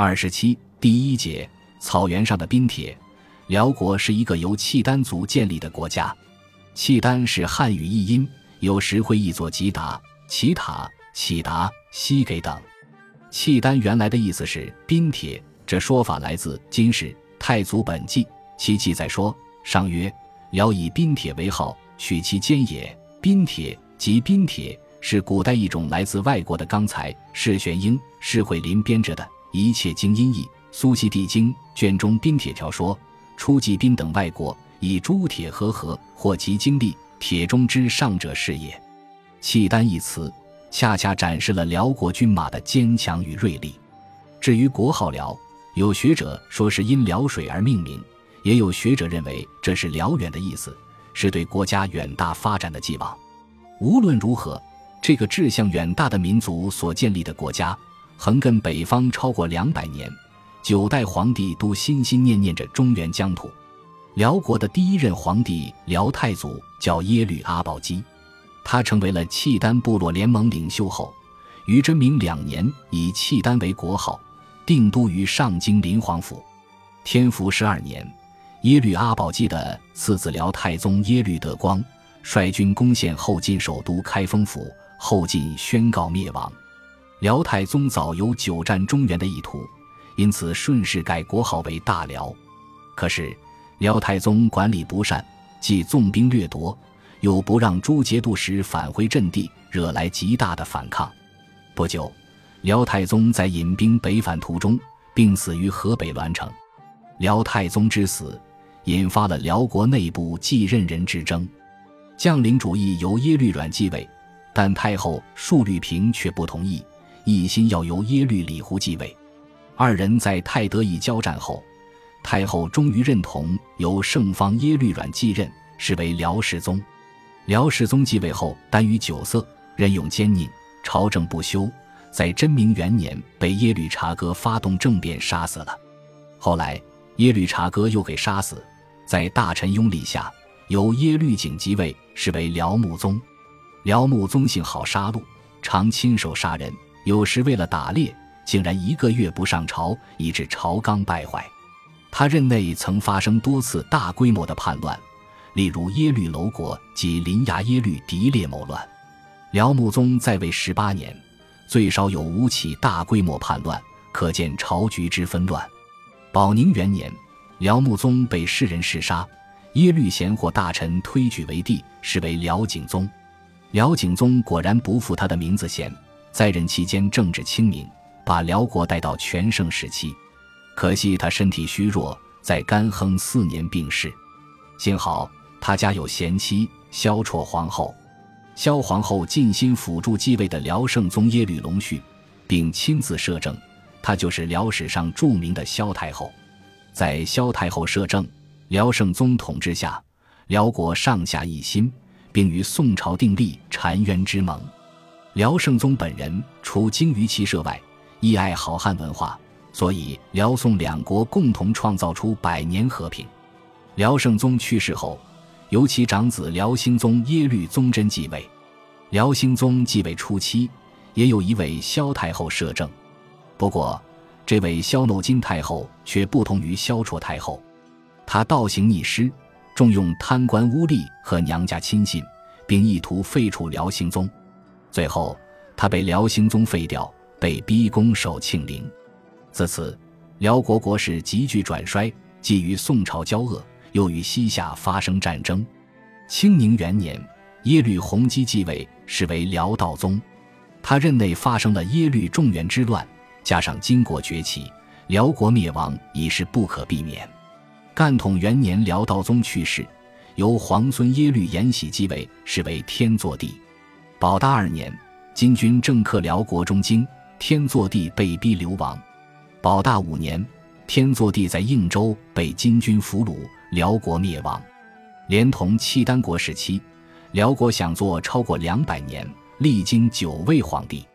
二十七第一节草原上的冰铁。辽国是一个由契丹族建立的国家。契丹是汉语译音，有时会译作吉达、奇塔、启达、西给等。契丹原来的意思是冰铁，这说法来自《金史太祖本纪》，其记载说：“上曰，辽以冰铁为号，取其坚也。冰铁即冰铁，是古代一种来自外国的钢材。是玄英、是会林编着的《一切经音译》，苏西地经卷中冰铁条说：初即宾等外国。”以诸铁合合，或其经历，铁中之上者是也。契丹一词，恰恰展示了辽国军马的坚强与锐利。至于国号辽，有学者说是因辽水而命名，也有学者认为这是辽远的意思，是对国家远大发展的寄望。无论如何，这个志向远大的民族所建立的国家，横亘北方超过两百年，九代皇帝都心心念念着中原疆土。辽国的第一任皇帝辽太祖叫耶律阿保机，他成为了契丹部落联盟领袖后，于真明两年以契丹为国号，定都于上京临皇府。天福十二年，耶律阿保机的次子辽太宗耶律德光率军攻陷后晋首都开封府，后晋宣告灭亡。辽太宗早有久战中原的意图，因此顺势改国号为大辽。可是。辽太宗管理不善，既纵兵掠夺，又不让诸节度使返回阵地，惹来极大的反抗。不久，辽太宗在引兵北返途中病死于河北栾城。辽太宗之死，引发了辽国内部继任人之争。将领主义由耶律阮继位，但太后述律平却不同意，一心要由耶律李胡继位。二人在太德一交战后。太后终于认同由圣方耶律阮继任，是为辽世宗。辽世宗继位后，耽于酒色，任用奸佞，朝政不修，在真明元年被耶律察哥发动政变杀死了。后来耶律察哥又给杀死，在大臣拥立下，由耶律景继位，是为辽穆宗。辽穆宗性好杀戮，常亲手杀人，有时为了打猎，竟然一个月不上朝，以致朝纲败坏。他任内曾发生多次大规模的叛乱，例如耶律楼国及临牙耶律狄烈谋乱。辽穆宗在位十八年，最少有五起大规模叛乱，可见朝局之纷乱。保宁元年，辽穆宗被世人弑杀，耶律贤或大臣推举为帝，是为辽景宗。辽景宗果然不负他的名字贤，在任期间政治清明，把辽国带到全盛时期。可惜他身体虚弱，在干亨四年病逝。幸好他家有贤妻萧绰皇后，萧皇后尽心辅助继位的辽圣宗耶律隆绪，并亲自摄政。她就是辽史上著名的萧太后。在萧太后摄政、辽圣宗统治下，辽国上下一心，并与宋朝订立澶渊之盟。辽圣宗本人除精于骑射外，亦爱好汉文化。所以，辽宋两国共同创造出百年和平。辽圣宗去世后，由其长子辽兴宗耶律宗真继位。辽兴宗继位初期，也有一位萧太后摄政。不过，这位萧诺金太后却不同于萧绰太后，她倒行逆施，重用贪官污吏和娘家亲信，并意图废除辽兴宗。最后，他被辽兴宗废掉，被逼宫守庆陵。自此，辽国国势急剧转衰，既与宋朝交恶，又与西夏发生战争。清宁元年，耶律洪基继位，是为辽道宗。他任内发生了耶律重元之乱，加上金国崛起，辽国灭亡已是不可避免。干统元年，辽道宗去世，由皇孙耶律延禧继位，是为天祚帝。保大二年，金军正克辽国中京，天祚帝被逼流亡。保大五年，天祚帝在应州被金军俘虏，辽国灭亡。连同契丹国时期，辽国享做超过两百年，历经九位皇帝。